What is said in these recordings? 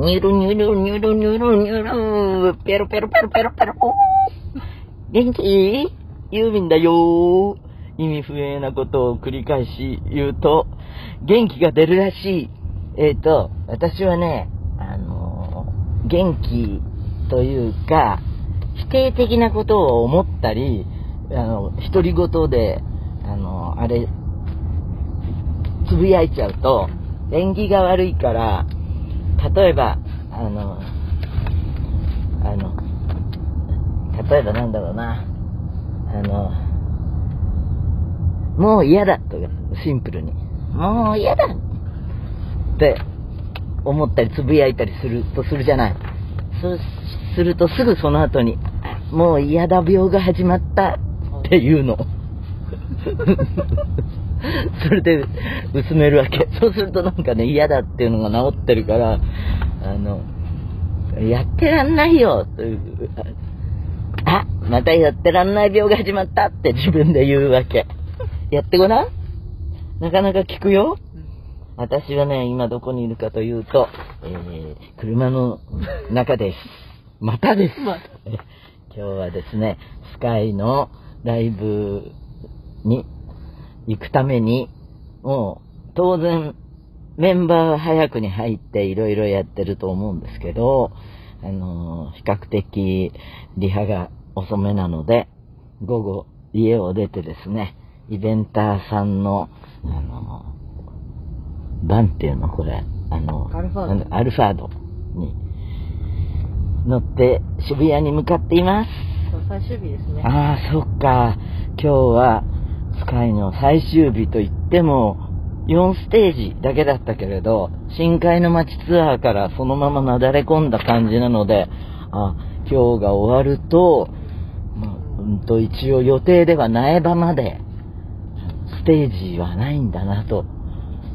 ニュルニュルニュルニュルニュル、ペロペロペロペロペロ。元気ユーミンだよ意味不明なことを繰り返し言うと、元気が出るらしい。えっ、ー、と、私はね、あの、元気というか、否定的なことを思ったり、あの、独り言で、あの、あれ、つぶやいちゃうと、縁起が悪いから、例えば、あの、あの、例えばなんだろうな、あの、もう嫌だとか、シンプルに。もう嫌だって思ったりつぶやいたりするとするじゃない。そうするとすぐその後に、もう嫌だ病が始まったっていうの。それで薄めるわけ。そうするとなんかね、嫌だっていうのが治ってるから、あの、やってらんないよという、あ、またやってらんない病が始まったって自分で言うわけ。やってごらん？なかなか効くよ？私はね、今どこにいるかというと、えー、車の中です。またです。ま、今日はですね、スカイのライブに行くために、もう当然メンバーは早くに入っていろいろやってると思うんですけど、あのー、比較的リハが遅めなので、午後家を出てですね、イベンターさんの、あのー、バンっていうのこれ、あの、アルファードアルファードに乗って渋谷に向かっています。最終日ですね。ああ、そっか。今日はスカイの最終日といっても、4ステージだけだったけれど、深海の街ツアーからそのままなだれ込んだ感じなので、あ、今日が終わると、まあ、うんと一応予定では苗場まで、ステージはないんだなと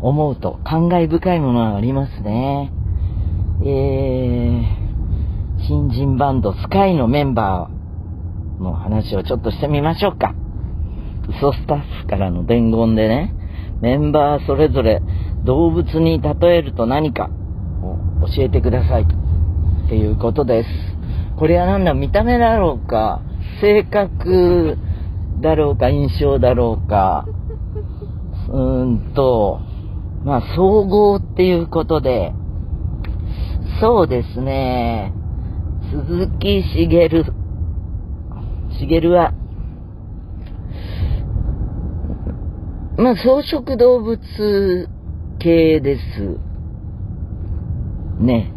思うと、感慨深いものがありますね。えー、新人バンドスカイのメンバーの話をちょっとしてみましょうか。嘘スタッフからの伝言でね、メンバーそれぞれ動物に例えると何かを教えてくださいっていうことです。これはなんだ、見た目だろうか、性格だろうか、印象だろうか、うーんと、まあ、総合っていうことで、そうですね、鈴木茂、茂はまあ、草食動物系です。ね。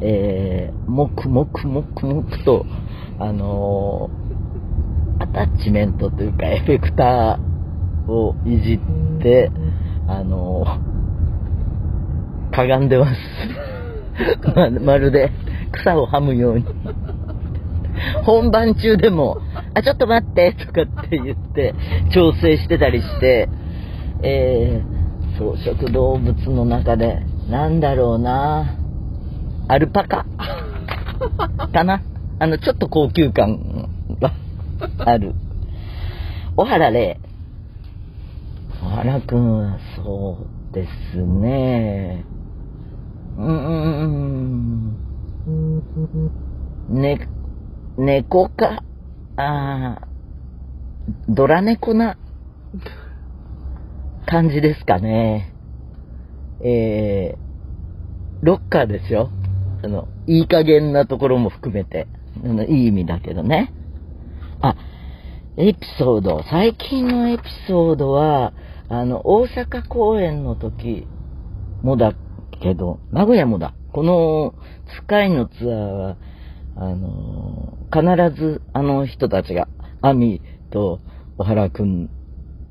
えー、もくもくもくもくと、あのー、アタッチメントというかエフェクターをいじって、あのー、かがんでます。ままるで草をはむように。本番中でも、あ、ちょっと待ってとかって言って調整してたりして、えー、草食動物の中で、なんだろうなアルパカ？かな？あの、ちょっと高級感がある。小原玲。小原くんはそうですね。うーん。ね、猫か、ああ、ドラ猫な感じですかね。えー、ロッカーですよ。あの、いい加減なところも含めて。あのいい意味だけどね。あ、エピソード。最近のエピソードは、あの、大阪公演の時もだけど、名古屋もだ。この、スカイのツアーは、あの、必ずあの人たちが、アミと小原くん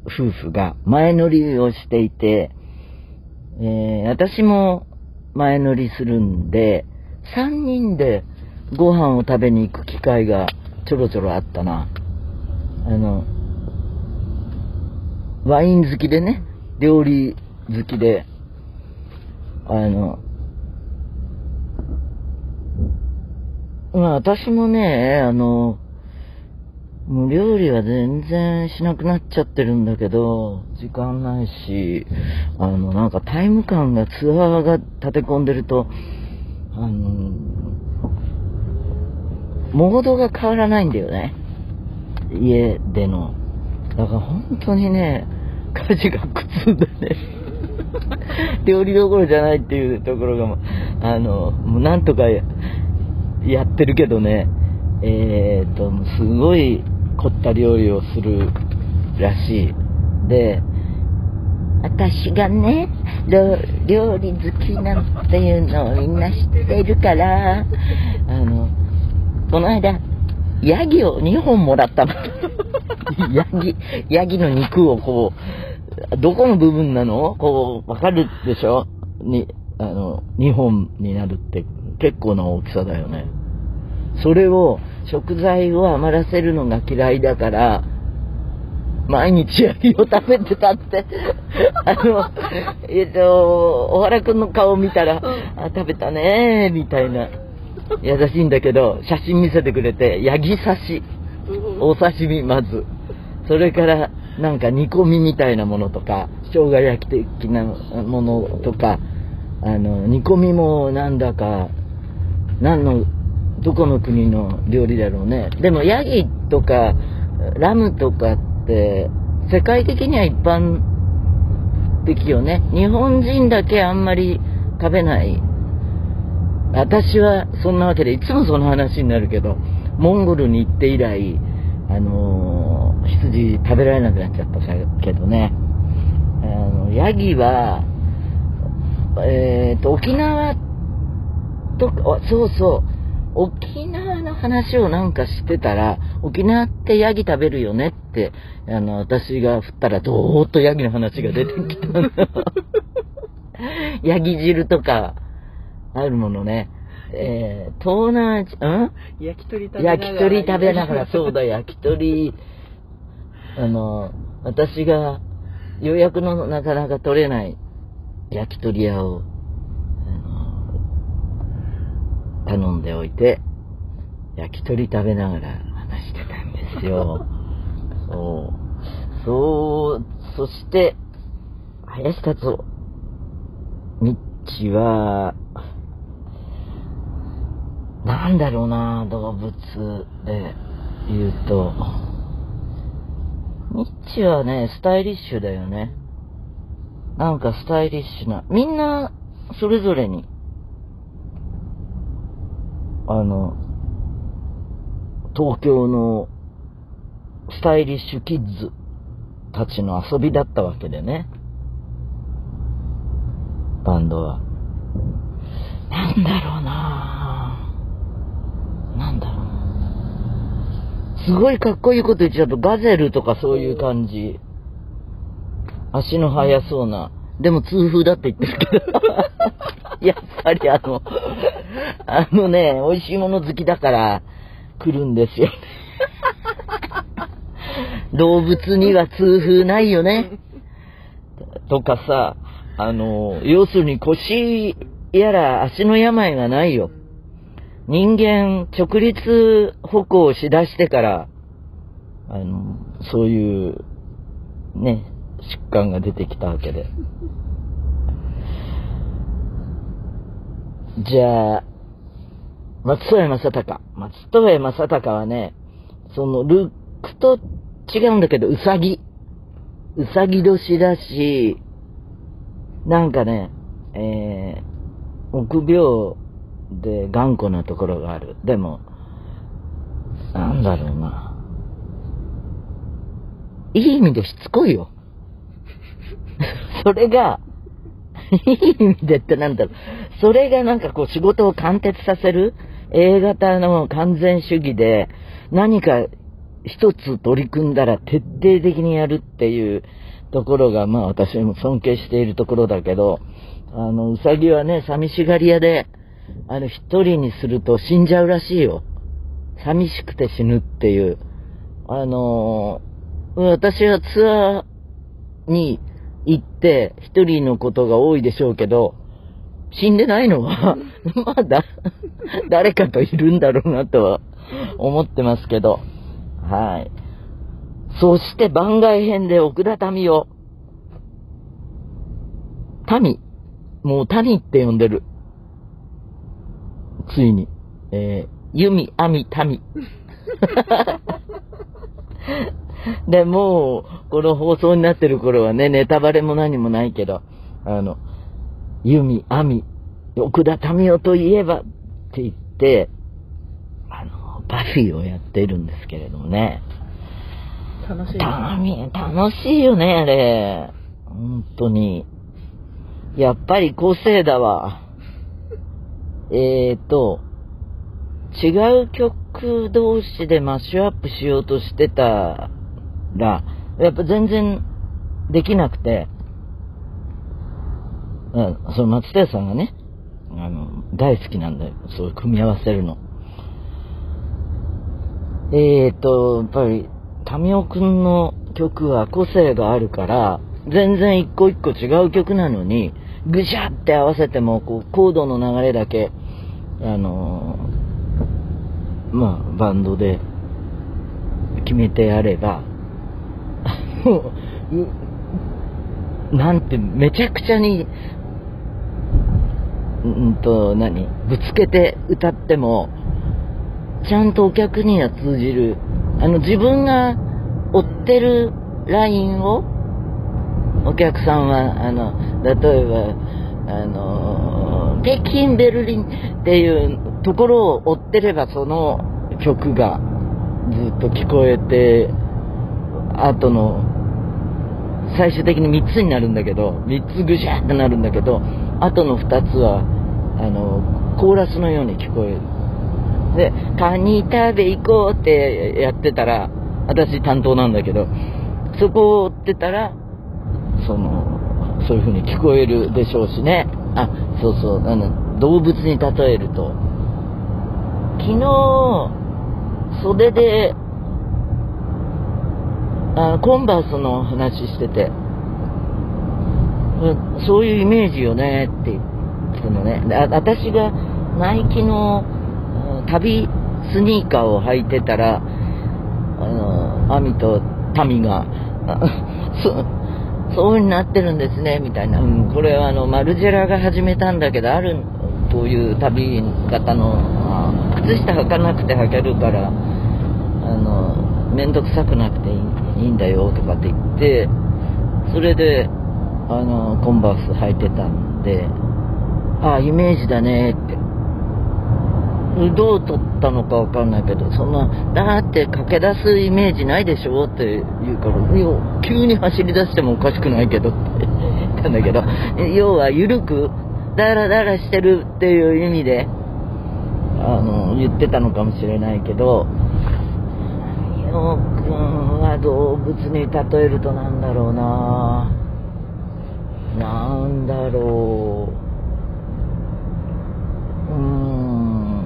夫婦が前乗りをしていて、えー、私も前乗りするんで、3人でご飯を食べに行く機会がちょろちょろあったな。あの、ワイン好きでね、料理好きで、あの、まあ私もね、あの、もう料理は全然しなくなっちゃってるんだけど、時間ないし、あの、なんかタイム感がツアーが立て込んでると、あの、モードが変わらないんだよね。家での。だから本当にね、家事が苦痛だね。料理どころじゃないっていうところが、あの、もうなんとかやってるけどね、えー、っと、すごい凝った料理をするらしい。で、私がね、料理好きなんていうのをみんな知ってるから、あの、この間、ヤギを2本もらったの。ヤギ、ヤギの肉をこう、どこの部分なの？こう、わかるでしょ？に、あの、2本になるって結構な大きさだよね。それを、食材を余らせるのが嫌いだから、毎日ヤギを食べてたって、あの、えっと、小原くんの顔見たら、あ、食べたねみたいな。優しいんだけど、写真見せてくれて、ヤギ刺し、お刺身まず。それから、なんか煮込みみたいなものとか、生姜焼き的なものとか、あの、煮込みもなんだか、何の、どこの国の料理だろうね。でもヤギとか、ラムとかって、世界的には一般的よね。日本人だけあんまり食べない私はそんなわけで、いつもその話になるけど、モンゴルに行って以来、あのー、羊食べられなくなっちゃったけどね、あの、ヤギは、えっ、ー、と、沖縄とか、そうそう、沖縄の話をなんかしてたら、沖縄ってヤギ食べるよねって、あの、私が振ったら、どーっとヤギの話が出てきたの。ヤギ汁とか、あるものね。えー、東南アジア、ん？焼き鳥食べながら。焼き鳥食べながら、そうだ、焼き鳥、あの、私が予約のなかなか取れない焼き鳥屋を、あの、頼んでおいて、焼き鳥食べながら話してたんですよ。そう。そう、そして、林達夫。ミッチは、なんだろうな、動物で言うと。ニッチはね、スタイリッシュだよね。なんかスタイリッシュな。みんな、それぞれに、あの、東京のスタイリッシュキッズたちの遊びだったわけでね。バンドは。なんだろうななんだろう。すごいかっこいいこと言っちゃうと、ガゼルとかそういう感じ。足の速そうな。でも痛風だって言ってるけど。やっぱりあの、あのね、美味しいもの好きだから来るんですよ。動物には痛風ないよね。とかさ、あの、要するに腰やら足の病がないよ。人間直立歩行しだしてから、あの、そういう、ね、疾患が出てきたわけで。じゃあ、松任谷正隆。松任谷正隆はね、そのルックと違うんだけど、うさぎ。うさぎ年だし、なんかね、えー、臆病で、頑固なところがある。でも、なんだろうな。いい意味でしつこいよ。それが、いい意味でってなんだろう。それがなんかこう仕事を貫徹させる A 型の完全主義で何か一つ取り組んだら徹底的にやるっていうところがまあ私も尊敬しているところだけど、あの、うさぎはね、寂しがり屋で、あの、一人にすると死んじゃうらしいよ。寂しくて死ぬっていう。あの、私はツアーに行って一人のことが多いでしょうけど、死んでないのは、まだ、誰かといるんだろうなとは思ってますけど。はい。そして番外編で奥田民生。民。もう民って呼んでる。ついに、えー、弓、網、民。で、もう、この放送になってる頃はね、ネタバレも何もないけど、あの、弓、網、奥田民生といえばって言って、あの、バフィーをやってるんですけれどもね。楽しい、ね。楽しいよね、あれ。本当に。やっぱり個性だわ。えーと、違う曲同士でマッシュアップしようとしてたら、やっぱ全然できなくて、うん、その松田さんがね、あの、大好きなんだよ。そういう組み合わせるの。えーと、やっぱり、民生くんの曲は個性があるから、全然一個一個違う曲なのに、ぐしゃって合わせても、こう、コードの流れだけ、あのー、まあ、バンドで決めてやれば、もう、なんて、めちゃくちゃに、うんと、何？ぶつけて歌っても、ちゃんとお客には通じる。あの、自分が追ってるラインを、お客さんは、あの、例えば、あの、北京、ベルリンっていうところを追ってれば、その曲がずっと聞こえて、後の、最終的に3つになるんだけど、3つぐしゃってなるんだけど、後の2つは、あの、コーラスのように聞こえる。で、カニ食べ行こうってやってたら、私担当なんだけど、そこを追ってたら、その、そういう風に聞こえるでしょうしね。あ、そうそう、あの、動物に例えると、昨日、袖で、あコンバースの話してて、そういうイメージよねって言ってのね。私がナイキの旅スニーカーを履いてたら、あの、アミとタミが、そそういう風になってるんですね、みたいな。うん、これはあの、マルジェラが始めたんだけど、ある、こういう旅方の、靴下履かなくて履けるから、あの、めんどくさくなくていいいいんだよ、とかって言って、それで、あの、コンバース履いてたんで、あ、イメージだね、って。どう撮ったのかわかんないけど、そんな、だって駆け出すイメージないでしょって言うから、急に走り出してもおかしくないけどって言ったんだけど、要は緩く、ダラダラしてるっていう意味で、あの、言ってたのかもしれないけど、よくんは動物に例えるとなんだろうななんだろう。うーん。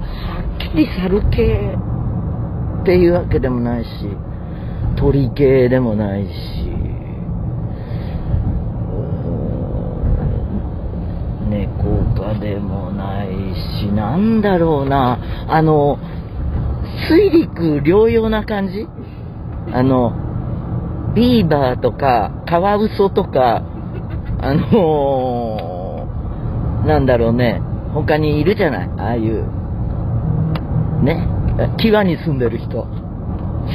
はっきり猿系っていうわけでもないし、鳥系でもないし、猫科でもないし、なん。だろうな、あの、水陸両用な感じあの、ビーバーとか、カワウソとか、あのー、なんだろうね、他にいるじゃないああいう、ね、際に住んでる人。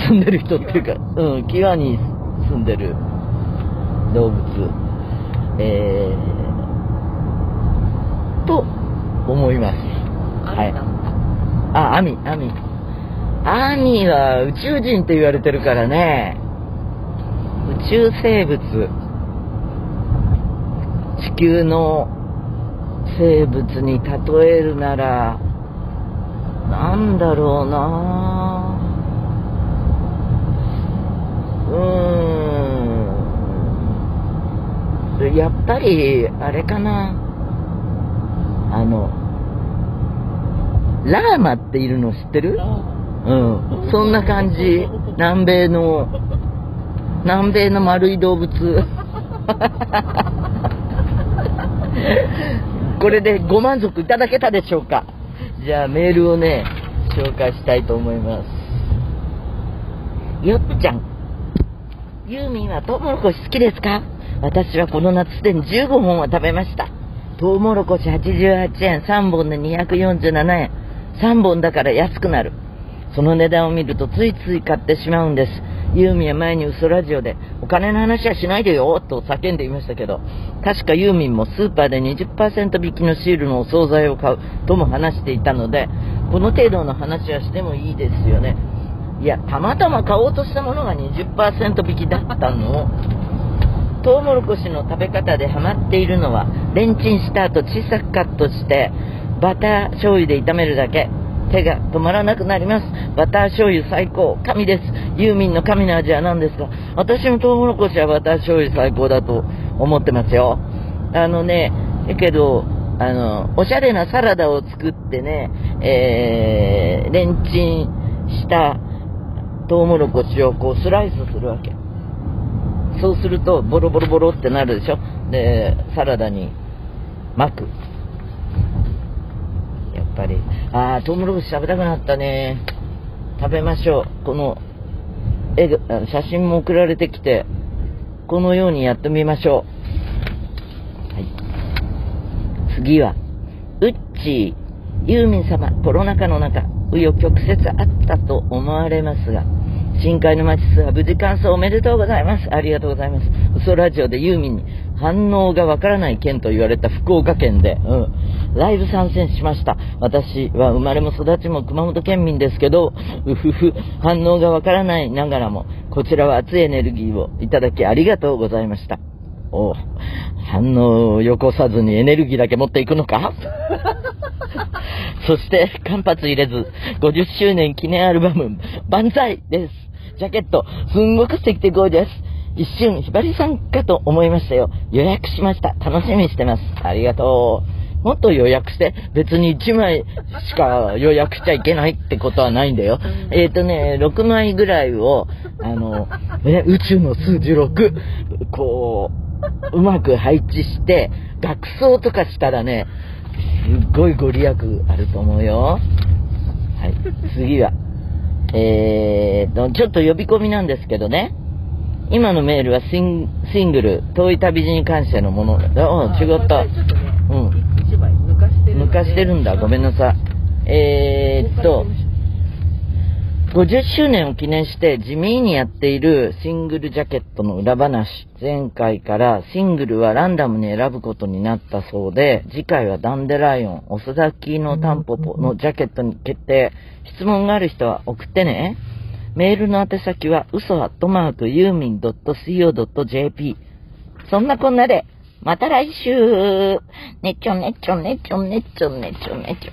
住んでる人っていうか、うん、際に住んでる動物。えー、と思います。はい。あ、アミ、アミ。アミは宇宙人って言われてるからね。宇宙生物地球の生物に例えるならなんだろうな。うーん。やっぱりあれかな。あのラーマっているの知ってる？うん。そんな感じ。南米の南米の丸い動物。これでご満足いただけたでしょうか？じゃあメールをね、紹介したいと思います。よっちゃん。ユーミンはトウモロコシ好きですか？私はこの夏すでに15本は食べました。トウモロコシ88円、3本で247円。3本だから安くなる。その値段を見るとついつい買ってしまうんです。ユーミンは前に嘘ラジオで、お金の話はしないでよと叫んでいましたけど、確かユーミンもスーパーで20%引きのシールのお惣菜を買うとも話していたので、この程度の話はしてもいいですよね。いや、たまたま買おうとしたものが20%引きだったのトウモロコシの食べ方でハマっているのは、レンチンした後小さくカットして、バター醤油で炒めるだけ。手が止まらなくなります。バター醤油最高。神です。ユーミンの神の味は何ですか？私もトウモロコシはバター醤油最高だと思ってますよ。あのね、だけど、あの、おしゃれなサラダを作ってね、えー、レンチンしたトウモロコシをこうスライスするわけ。そうすると、ボロボロボロってなるでしょ？で、サラダに巻く。やっぱり。あー、トウモロコシ食べたくなったね。食べましょう。この、絵が、写真も送られてきて、このようにやってみましょう。はい。次は、ウッチー、ユーミン様、コロナ禍の中、紆余曲折あったと思われますが、深海の街ツアー無事完走おめでとうございます。ありがとうございます。嘘ラジオでユーミンに反応がわからない県と言われた福岡県で、うん、ライブ参戦しました。私は生まれも育ちも熊本県民ですけど、うふふ、反応がわからないながらも、こちらは熱いエネルギーをいただきありがとうございました。お反応をよこさずにエネルギーだけ持っていくのか？そして、間髪入れず、50周年記念アルバム、万歳です。ジャケット、すんごく素敵でゴージャス。一瞬、ひばりさんかと思いましたよ。予約しました。楽しみにしてます。ありがとう。もっと予約して、別に1枚しか予約しちゃいけないってことはないんだよ。えっ、ー、とね、6枚ぐらいを、あの、え、宇宙の数字6、こう、うまく配置して、学装とかしたらね、すっごいご利益あると思うよ。はい、次は。えーと、ちょっと呼び込みなんですけどね。今のメールはシングル、遠い旅路に関してのもの。あ、違った。ね、うん。してるんだ。ごめんなさい。えー、っと、50周年を記念して地味にやっているシングルジャケットの裏話。前回からシングルはランダムに選ぶことになったそうで、次回はダンデライオン、オスダキのタンポポのジャケットに決定。質問がある人は送ってね。メールの宛先は嘘アットマークユーミン .co.jp。そんなこんなで、また来週ねちょねちょねちょねちょねちょねちょ。